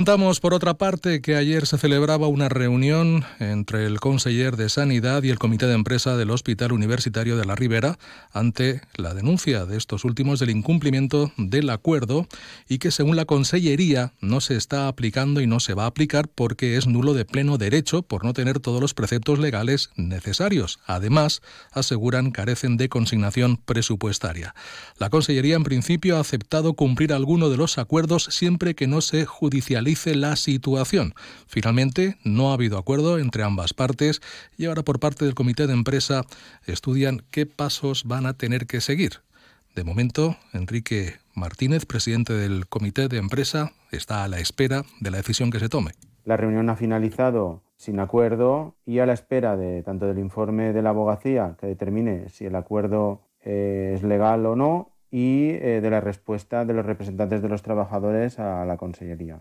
Contamos, por otra parte, que ayer se celebraba una reunión entre el conseller de Sanidad y el comité de empresa del Hospital Universitario de la Ribera ante la denuncia de estos últimos del incumplimiento del acuerdo y que, según la consellería, no se está aplicando y no se va a aplicar porque es nulo de pleno derecho por no tener todos los preceptos legales necesarios. Además, aseguran carecen de consignación presupuestaria. La consellería, en principio, ha aceptado cumplir alguno de los acuerdos siempre que no se judicialice la situación. Finalmente, no ha habido acuerdo entre ambas partes y ahora por parte del comité de empresa estudian qué pasos van a tener que seguir. De momento, Enrique Martínez, presidente del comité de empresa, está a la espera de la decisión que se tome. La reunión ha finalizado sin acuerdo y a la espera de tanto del informe de la abogacía que determine si el acuerdo eh, es legal o no y eh, de la respuesta de los representantes de los trabajadores a la Consellería.